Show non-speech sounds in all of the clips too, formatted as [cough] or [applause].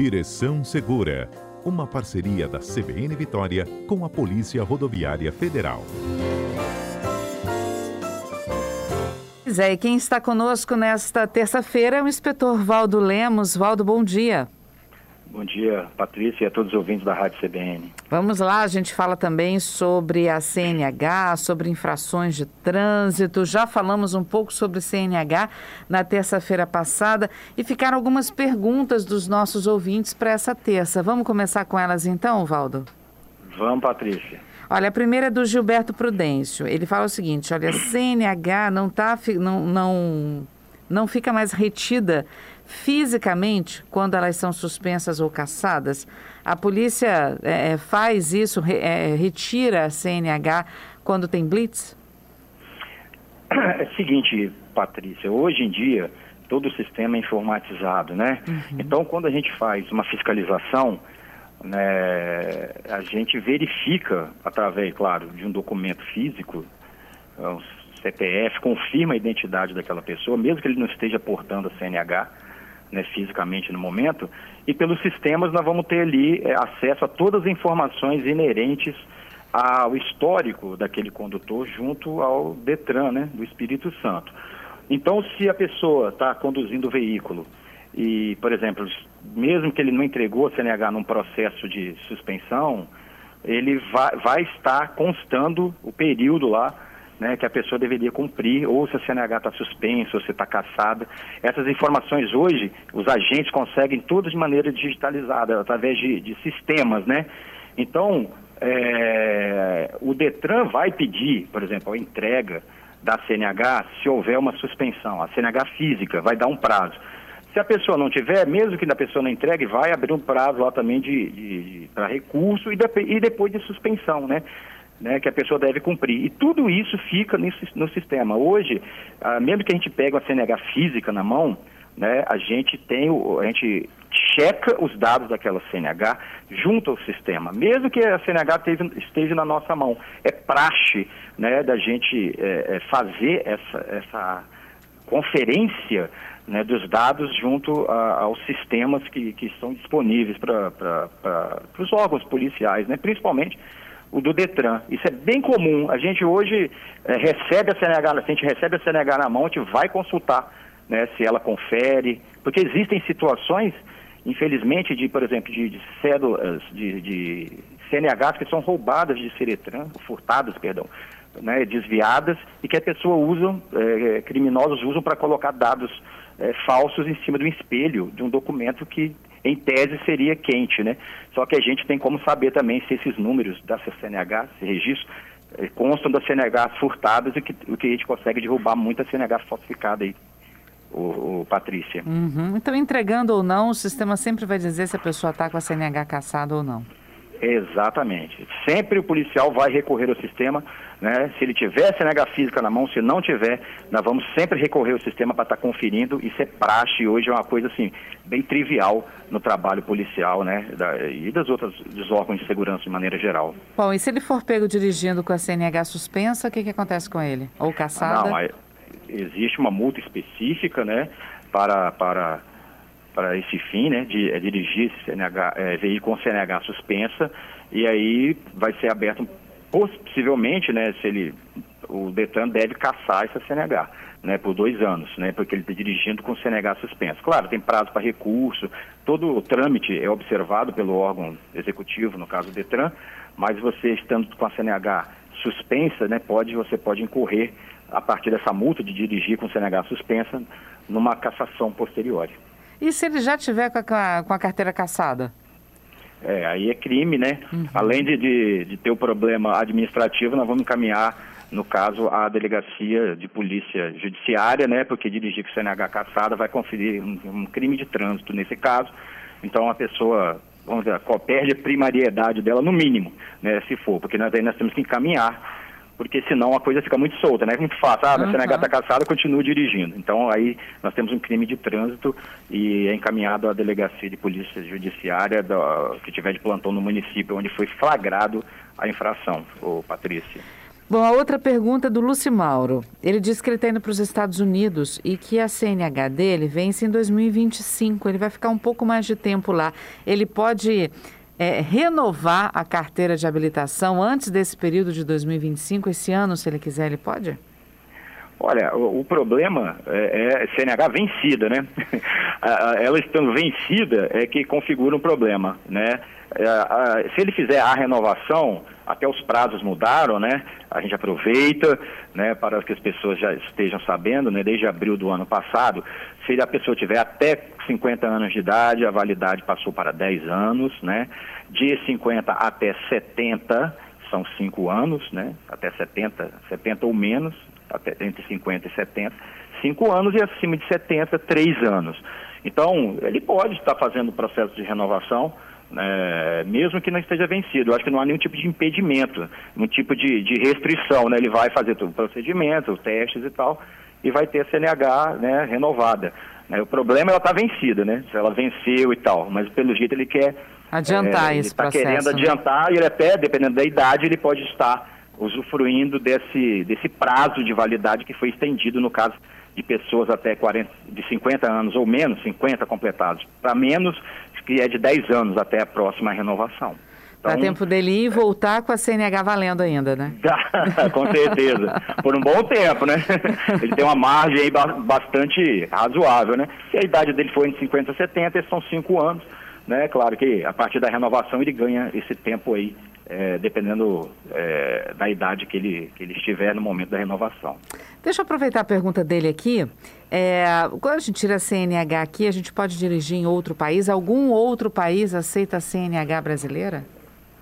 Direção Segura, uma parceria da CBN Vitória com a Polícia Rodoviária Federal. Zé, e quem está conosco nesta terça-feira é o inspetor Valdo Lemos. Valdo, bom dia. Bom dia, Patrícia e a todos os ouvintes da Rádio CBN. Vamos lá, a gente fala também sobre a CNH, sobre infrações de trânsito. Já falamos um pouco sobre CNH na terça-feira passada e ficaram algumas perguntas dos nossos ouvintes para essa terça. Vamos começar com elas então, Valdo? Vamos, Patrícia. Olha, a primeira é do Gilberto Prudêncio. Ele fala o seguinte: olha, CNH não, tá, não, não, não fica mais retida fisicamente quando elas são suspensas ou caçadas. A polícia é, é faz isso, é, retira a CNH quando tem blitz? É o seguinte, Patrícia, hoje em dia todo o sistema é informatizado, né? Uhum. Então, quando a gente faz uma fiscalização, né, a gente verifica, através, claro, de um documento físico, o CPF, confirma a identidade daquela pessoa, mesmo que ele não esteja portando a CNH, né, fisicamente no momento, e pelos sistemas nós vamos ter ali é, acesso a todas as informações inerentes ao histórico daquele condutor junto ao Detran, né, do Espírito Santo. Então, se a pessoa está conduzindo o veículo e, por exemplo, mesmo que ele não entregou a CNH num processo de suspensão, ele vai, vai estar constando o período lá né, que a pessoa deveria cumprir, ou se a CNH está suspensa, ou se está caçada. Essas informações hoje, os agentes conseguem tudo de maneira digitalizada, através de, de sistemas, né? Então, é, o DETRAN vai pedir, por exemplo, a entrega da CNH se houver uma suspensão, a CNH física, vai dar um prazo. Se a pessoa não tiver, mesmo que a pessoa não entregue, vai abrir um prazo lá também de, de, de para recurso e, de, e depois de suspensão, né? Né, que a pessoa deve cumprir. E tudo isso fica no sistema. Hoje, ah, mesmo que a gente pegue uma CNH física na mão, né, a gente tem a gente checa os dados daquela CNH junto ao sistema, mesmo que a CNH esteja, esteja na nossa mão. É praxe né, da gente é, é, fazer essa, essa conferência né, dos dados junto a, aos sistemas que, que estão disponíveis para os órgãos policiais, né, principalmente o do Detran. Isso é bem comum. A gente hoje é, recebe a CNH, a gente recebe a CNH na mão, a gente vai consultar né, se ela confere, porque existem situações, infelizmente, de, por exemplo, de, de cédulas, de, de CNHs que são roubadas de Ceretran, furtadas, perdão, né, desviadas, e que a pessoa usa, é, criminosos usam para colocar dados é, falsos em cima do espelho de um documento que em tese seria quente, né? Só que a gente tem como saber também se esses números da CNH, esse registro, eh, constam das CNH furtadas e que, que a gente consegue derrubar muita CNH falsificada aí. O, o Patrícia. Uhum. Então, entregando ou não, o sistema sempre vai dizer se a pessoa está com a CNH caçada ou não. Exatamente. Sempre o policial vai recorrer ao sistema, né? Se ele tiver a CNH física na mão, se não tiver, nós vamos sempre recorrer ao sistema para estar tá conferindo. Isso é praxe, hoje é uma coisa assim, bem trivial no trabalho policial, né? Da, e das outras, dos órgãos de segurança de maneira geral. Bom, e se ele for pego dirigindo com a CNH suspensa, o que, que acontece com ele? Ou caçada? Não, existe uma multa específica, né? Para, para para esse fim, né, de é, dirigir CNH, é, veículo com CNH suspensa, e aí vai ser aberto, possivelmente, né, se ele, o Detran deve caçar essa CNH, né, por dois anos, né, porque ele está dirigindo com CNH suspenso. Claro, tem prazo para recurso, todo o trâmite é observado pelo órgão executivo, no caso do Detran, mas você estando com a CNH suspensa, né, pode, você pode incorrer a partir dessa multa de dirigir com CNH suspensa numa cassação posterior. E se ele já tiver com a, com a carteira caçada? É, aí é crime, né? Uhum. Além de, de, de, ter o problema administrativo, nós vamos encaminhar, no caso, a delegacia de polícia judiciária, né? Porque dirigir com CNH caçada vai conferir um, um crime de trânsito nesse caso. Então a pessoa, vamos dizer, perde a primariedade dela no mínimo, né? Se for, porque nós aí nós temos que encaminhar porque senão a coisa fica muito solta, né? Muito fácil, ah, uhum. a CNH está caçada, continua dirigindo. Então aí nós temos um crime de trânsito e é encaminhado à delegacia de polícia judiciária que tiver de plantão no município onde foi flagrado a infração, ô Patrícia. Bom, a outra pergunta é do Luci Mauro. Ele disse que ele está indo para os Estados Unidos e que a CNH dele vence em 2025. Ele vai ficar um pouco mais de tempo lá. Ele pode é, renovar a carteira de habilitação antes desse período de 2025, esse ano, se ele quiser, ele pode? Olha, o, problema é, é, CNH vencida, né? [laughs] Ela estando vencida é que configura um problema, né? É, se ele fizer a renovação, até os prazos mudaram, né? A gente aproveita, né, para que as pessoas já estejam sabendo, né, desde abril do ano passado, se a pessoa tiver até 50 anos de idade, a validade passou para 10 anos, né? De 50 até 70 são 5 anos, né? Até 70, 70 ou menos, até entre 50 e 70, 5 anos e acima de 70, 3 anos. Então, ele pode estar fazendo o processo de renovação, né, mesmo que não esteja vencido. Eu acho que não há nenhum tipo de impedimento, nenhum tipo de, de restrição. Né? Ele vai fazer todo o procedimento, os testes e tal, e vai ter a CNH né, renovada. Né? O problema é ela estar tá vencida, né? Se ela venceu e tal, mas pelo jeito ele quer adiantar é, esse ele tá processo. querendo né? adiantar e ele até, dependendo da idade, ele pode estar usufruindo desse, desse prazo de validade que foi estendido no caso de pessoas até 40, de 50 anos ou menos, 50 completados, para menos, que é de 10 anos até a próxima renovação. Então, Dá tempo dele ir e voltar com a CNH valendo ainda, né? Dá, [laughs] com certeza. Por um bom tempo, né? [laughs] Ele tem uma margem aí bastante razoável, né? Se a idade dele for entre 50 e 70, esses são 5 anos, né? Claro que a partir da renovação ele ganha esse tempo aí é, dependendo é, da idade que ele, que ele estiver no momento da renovação. Deixa eu aproveitar a pergunta dele aqui. É, quando a gente tira a CNH aqui, a gente pode dirigir em outro país? Algum outro país aceita a CNH brasileira?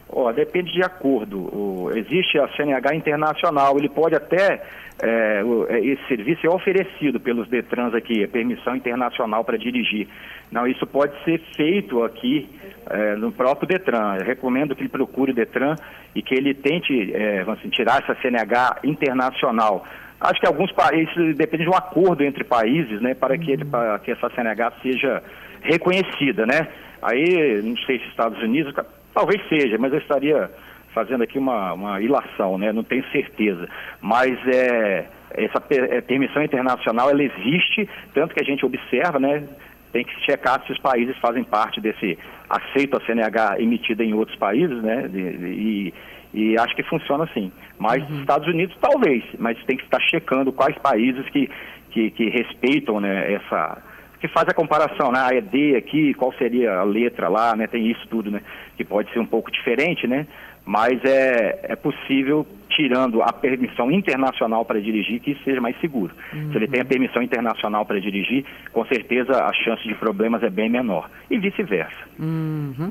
Oh, depende de acordo. O, existe a CNH internacional, ele pode até, é, o, é, esse serviço é oferecido pelos Detrans aqui, a permissão internacional para dirigir. Não, isso pode ser feito aqui é, no próprio Detran. Eu recomendo que ele procure o Detran e que ele tente é, assim, tirar essa CNH internacional. Acho que alguns países, depende de um acordo entre países, né, para que, ele, para que essa CNH seja reconhecida, né? Aí, não sei se Estados Unidos, Talvez seja, mas eu estaria fazendo aqui uma, uma ilação, né? não tenho certeza. Mas é, essa é, permissão internacional ela existe, tanto que a gente observa, né? tem que checar se os países fazem parte desse aceito a CNH emitida em outros países, né? E, e acho que funciona assim. Mas uhum. Estados Unidos talvez, mas tem que estar checando quais países que, que, que respeitam né, essa que faz a comparação, né? A ED aqui, qual seria a letra lá, né? Tem isso tudo, né? Que pode ser um pouco diferente, né? Mas é, é possível, tirando a permissão internacional para dirigir, que isso seja mais seguro. Uhum. Se ele tem a permissão internacional para dirigir, com certeza a chance de problemas é bem menor. E vice-versa. Uhum.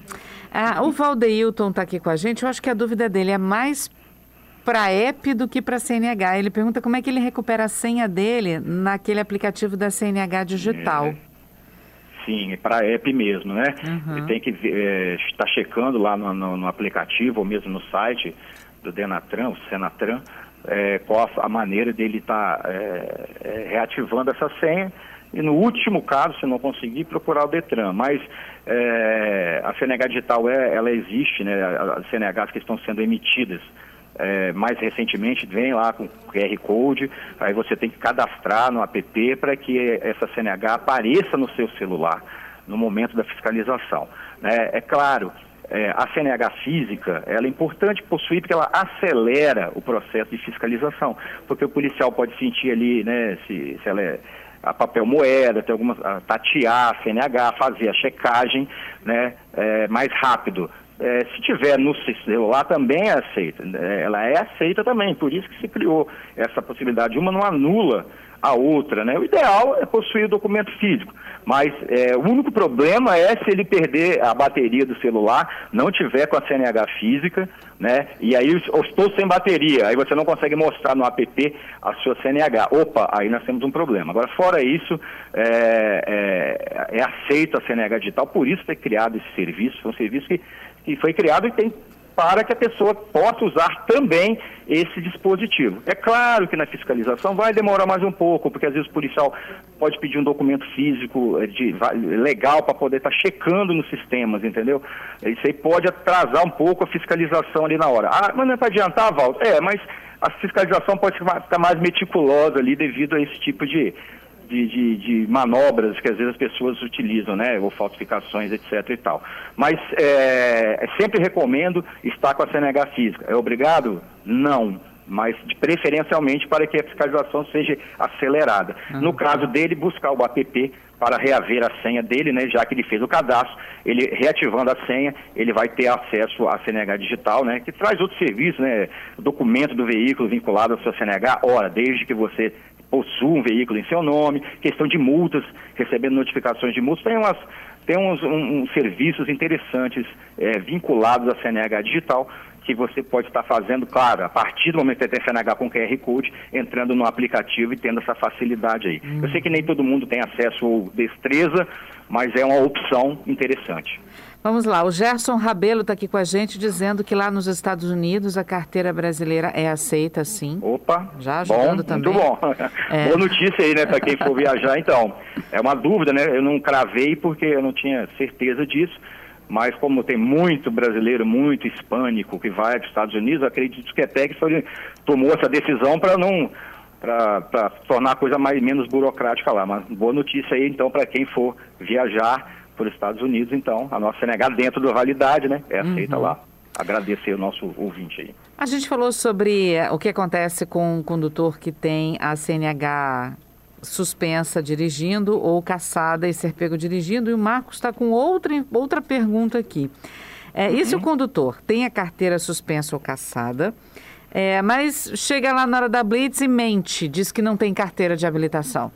Ah, o Valdeilton está aqui com a gente. Eu acho que a dúvida dele é mais para app do que para CNH. Ele pergunta como é que ele recupera a senha dele naquele aplicativo da CNH digital. É. Sim, é para app mesmo, né? Uhum. Ele tem que é, estar checando lá no, no, no, aplicativo ou mesmo no site do Denatran, o Senatran, é, qual a, a maneira dele estar tá, é, é, reativando essa senha e no último caso, se não conseguir, procurar o Detran. Mas é, a CNH digital é, ela existe, né? As CNHs que estão sendo emitidas é, mais recentemente vem lá com QR Code, aí você tem que cadastrar no app para que essa CNH apareça no seu celular no momento da fiscalização. Né? É claro, é, a CNH física ela é importante possuir porque ela acelera o processo de fiscalização, porque o policial pode sentir ali né, se, se ela é a papel moeda, tem algumas, a, tatear a CNH, fazer a checagem né, é, mais rápido. É, se tiver no celular também é aceita. É, ela é aceita também, por isso que se criou essa possibilidade. Uma não anula a outra, né? O ideal é possuir o documento físico, mas é, o único problema é se ele perder a bateria do celular, não tiver com a CNH física, né? E aí eu estou sem bateria, aí você não consegue mostrar no app a sua CNH. Opa, aí nós temos um problema. Agora, fora isso, é, é, é aceito a CNH digital, por isso foi criado esse serviço, foi um serviço que que foi criado e tem para que a pessoa possa usar também esse dispositivo. É claro que na fiscalização vai demorar mais um pouco, porque às vezes o policial pode pedir um documento físico eh, de, legal para poder estar tá checando nos sistemas, entendeu? Isso aí pode atrasar um pouco a fiscalização ali na hora. Ah, mas não é para adiantar, Val? É, mas a fiscalização pode ficar mais meticulosa ali devido a esse tipo de, de, de, de, manobras que às vezes as pessoas utilizam, né? Ou falsificações, etc. e tal. Mas é, sempre recomendo estar com a CNH física. É obrigado? Não. Mas preferencialmente para que a fiscalização seja acelerada. Uhum. No caso dele, buscar o app para reaver a senha dele, né, já que ele fez o cadastro, ele reativando a senha, ele vai ter acesso à CNH digital, né, que traz outros serviços, né, documento do veículo vinculado à sua CNH, ora, desde que você possua um veículo em seu nome, questão de multas, recebendo notificações de multas, tem umas tem uns, um, uns serviços interessantes é, vinculados à CNH digital que você pode estar fazendo, claro, a partir do momento que você tem CNH com QR Code, entrando no aplicativo e tendo essa facilidade aí. Hum. Eu sei que nem todo mundo tem acesso ou destreza, mas é uma opção interessante. Vamos lá, o Gerson Rabelo está aqui com a gente dizendo que lá nos Estados Unidos a carteira brasileira é aceita sim. Opa, já ajudando bom, também. Muito bom. É. Boa notícia aí, né, para quem for [laughs] viajar então. É uma dúvida, né? Eu não cravei porque eu não tinha certeza disso, mas como tem muito brasileiro, muito hispânico que vai para os Estados Unidos, acredito que a TEC tomou essa decisão para não para tornar a coisa mais menos burocrática lá. Mas boa notícia aí então para quem for viajar os Estados Unidos, então, a nossa CNH dentro da validade, né? É aceita uhum. lá. Agradecer o nosso ouvinte aí. A gente falou sobre o que acontece com um condutor que tem a CNH suspensa dirigindo ou caçada e ser pego dirigindo. E o Marcos está com outra, outra pergunta aqui. É, uhum. E se o condutor tem a carteira suspensa ou caçada, é, mas chega lá na hora da blitz e mente, diz que não tem carteira de habilitação?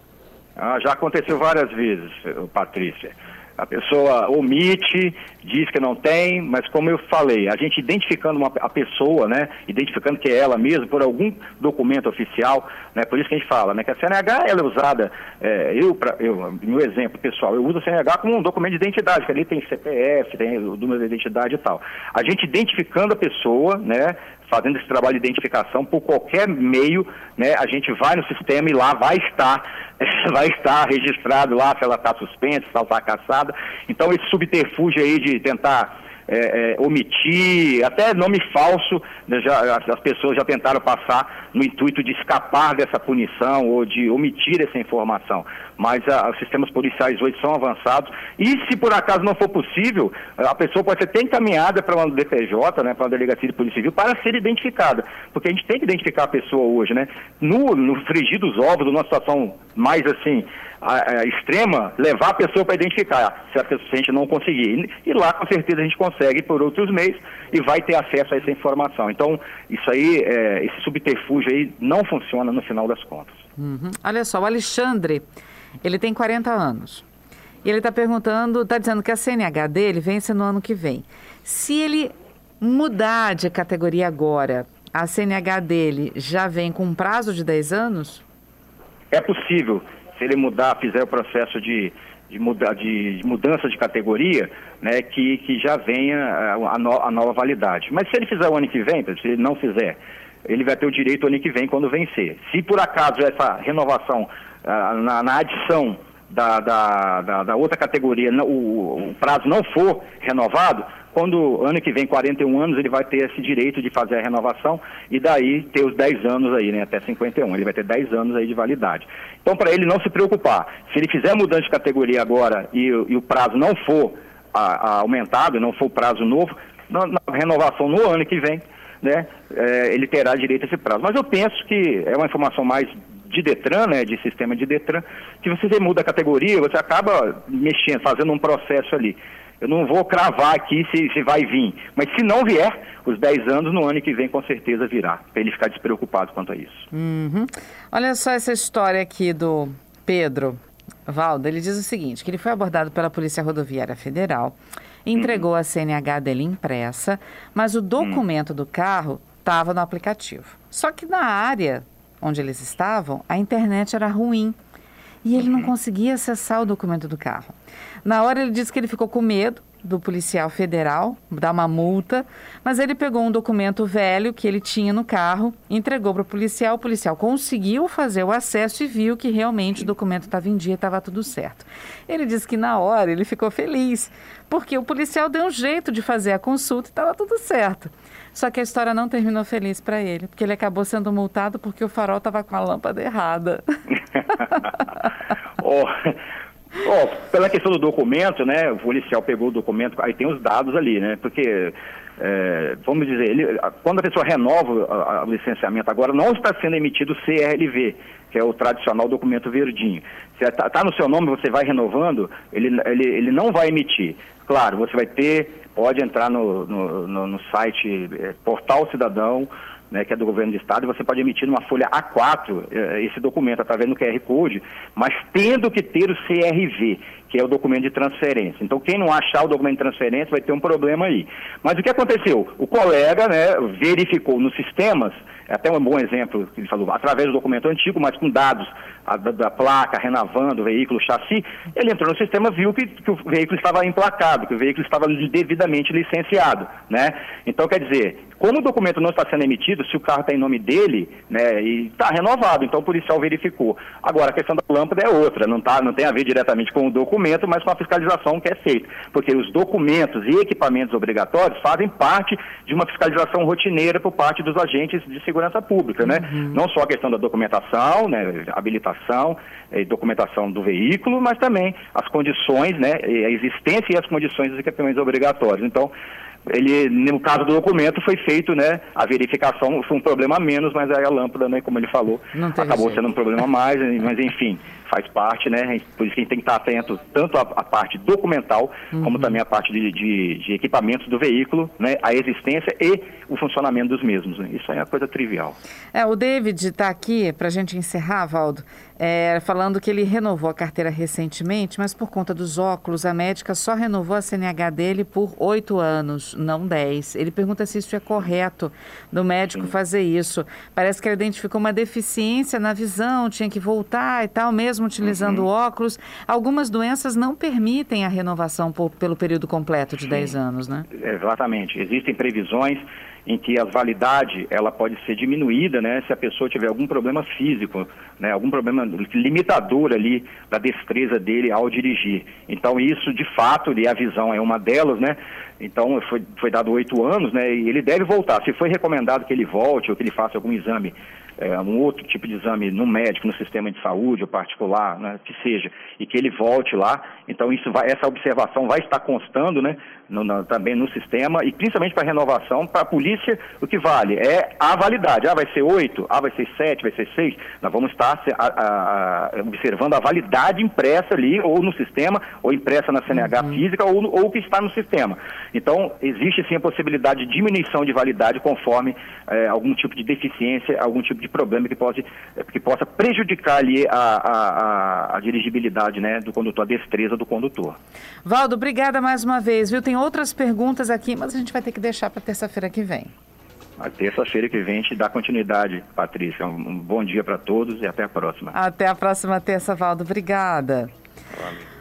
Ah, já aconteceu várias vezes, Patrícia. A pessoa omite, diz que não tem, mas como eu falei, a gente identificando uma, a pessoa, né, identificando que é ela mesma por algum documento oficial, né, por isso que a gente fala, né, que a CNH ela é usada, é, eu, pra, eu, meu exemplo pessoal, eu uso a CNH como um documento de identidade, que ali tem CPF, tem o número de identidade e tal. A gente identificando a pessoa, né, fazendo esse trabalho de identificação por qualquer meio, né, a gente vai no sistema e lá vai estar, [laughs] vai estar registrado lá se ela está suspensa, se ela está caçada. Então esse subterfúgio aí de tentar é, é, omitir, até nome falso, né, já, as pessoas já tentaram passar no intuito de escapar dessa punição ou de omitir essa informação. Mas a, os sistemas policiais hoje são avançados e se por acaso não for possível, a pessoa pode ser até encaminhada para uma DPJ, né, para uma delegacia de polícia civil, para ser identificada. Porque a gente tem que identificar a pessoa hoje, né? No, no frigir dos ovos, numa situação mais assim, a, a extrema, levar a pessoa para identificar, se a, se a gente não conseguir. E, e, lá, com certeza, a gente consegue por outros meios e vai ter acesso a essa informação. Então, isso aí, é, esse subterfúgio aí não funciona no final das contas. Uhum. Olha só, o Alexandre, ele tem 40 anos. E ele está perguntando, está dizendo que a CNH dele vence no ano que vem. Se ele mudar de categoria agora, a CNH dele já vem com um prazo de 10 anos? É possível se ele mudar, fizer o processo de, de, muda, de, mudança de categoria, né, que, que já venha a, no, a, nova validade. Mas se ele fizer o ano que vem, se ele não fizer, ele vai ter o direito ano que vem quando vencer. Se por acaso essa renovação, na, na adição da, da, da, da, outra categoria, o, o prazo não for renovado, quando ano que vem, 41 anos, ele vai ter esse direito de fazer a renovação e daí ter os 10 anos aí, né, até 51. Ele vai ter 10 anos aí de validade. Então, para ele não se preocupar, se ele fizer mudança de categoria agora e, e o prazo não for a, a aumentado, não for o prazo novo, na, na renovação no ano que vem, né, é, ele terá direito a esse prazo. Mas eu penso que é uma informação mais de Detran, né, de sistema de Detran, que você muda a categoria, você acaba mexendo, fazendo um processo ali. Eu não vou cravar aqui se, se vai vir, mas se não vier, os 10 anos no ano que vem com certeza virá, para ele ficar despreocupado quanto a isso. Uhum. Olha só essa história aqui do Pedro. Valdo, ele diz o seguinte, que ele foi abordado pela Polícia Rodoviária Federal, entregou uhum. a CNH dele impressa, mas o documento uhum. do carro estava no aplicativo. Só que na área onde eles estavam, a internet era ruim e ele não uhum. conseguia acessar o documento do carro. Na hora ele disse que ele ficou com medo do policial federal, dar uma multa, mas ele pegou um documento velho que ele tinha no carro, entregou para o policial, o policial conseguiu fazer o acesso e viu que realmente o documento estava em dia estava tudo certo. Ele disse que na hora ele ficou feliz, porque o policial deu um jeito de fazer a consulta e estava tudo certo. Só que a história não terminou feliz para ele, porque ele acabou sendo multado porque o farol estava com a lâmpada errada. [laughs] oh, oh, pela questão do documento, né? O policial pegou o documento, aí tem os dados ali, né? Porque é, vamos dizer, ele, quando a pessoa renova o licenciamento agora, não está sendo emitido o CRLV, que é o tradicional documento verdinho. Se está tá no seu nome, você vai renovando, ele, ele, ele não vai emitir. Claro, você vai ter, pode entrar no, no, no, no site é, Portal Cidadão, né, que é do governo do estado, e você pode emitir numa folha A4 eh, esse documento através do QR Code, mas tendo que ter o CRV, que é o documento de transferência. Então, quem não achar o documento de transferência vai ter um problema aí. Mas o que aconteceu? O colega né, verificou nos sistemas, é até um bom exemplo que ele falou, através do documento antigo, mas com dados a, da, da, placa, renovando o veículo, chassi, ele entrou no sistema, viu que, que, o veículo estava emplacado, que o veículo estava devidamente licenciado, né? Então, quer dizer, como o documento não está sendo emitido, se o carro está em nome dele, né, e está renovado, então o policial verificou. Agora, a questão da lâmpada é outra, não, tá, não tem a ver diretamente com o documento, mas com a fiscalização que é feita, porque os documentos e equipamentos obrigatórios fazem parte de uma fiscalização rotineira por parte dos agentes de segurança pública, né? Uhum. Não só a questão da documentação, né, habilitação, e documentação do veículo, mas também as condições, né, a existência e as condições dos equipamentos obrigatórios. Então, ele, no caso do documento, foi feito, né, a verificação, foi um problema menos, mas aí a lâmpada, né, como ele falou, acabou jeito. sendo um problema mais, [laughs] mas enfim, faz parte, né? Por isso que a gente tem que estar atento tanto à, à parte documental, uhum. como também à parte de, de, de, equipamentos do veículo, né? A existência e o funcionamento dos mesmos. Né? Isso é uma coisa trivial. É, o David está aqui, para a gente encerrar, Valdo, é, falando que ele renovou a carteira recentemente, mas por conta dos óculos, a médica só renovou a CNH dele por oito anos, não dez. Ele pergunta se isso é correto do médico Sim. fazer isso. Parece que ele identificou uma deficiência na visão, tinha que voltar e tal, mesmo mesmo utilizando uhum. óculos. Algumas doenças não permitem a renovação por, pelo período completo de Sim, 10 anos, né? Exatamente. Existem previsões em que a validade ela pode ser diminuída, né, se a pessoa tiver algum problema físico, né, algum problema limitador ali da destreza dele ao dirigir. Então isso, de fato, e a visão é uma delas, né? Então foi, foi dado oito anos, né? E ele deve voltar. Se foi recomendado que ele volte ou que ele faça algum exame é, um outro tipo de exame no médico, no sistema de saúde ou particular, né, que seja, e que ele volte lá. Então isso vai, essa observação vai estar constando, né, no, no, também no sistema e principalmente para renovação, para a polícia o que vale é a validade. Ah, vai ser oito, ah, vai ser sete, vai ser seis. Nós vamos estar a, a, a, observando a validade impressa ali ou no sistema ou impressa na CNH uhum. física ou, ou o que está no sistema. Então existe sim a possibilidade de diminuição de validade conforme é, algum tipo de deficiência, algum tipo de problema que, pode, que possa prejudicar ali a, a, a, dirigibilidade né, do condutor, a destreza do condutor. Valdo, obrigada mais uma vez, viu? Tem outras perguntas aqui, mas a gente vai ter que deixar para terça-feira que vem. A terça-feira que vem a gente dá continuidade, Patrícia. Um, um bom dia para todos e até a próxima. Até a próxima terça, Valdo. Obrigada. Valeu.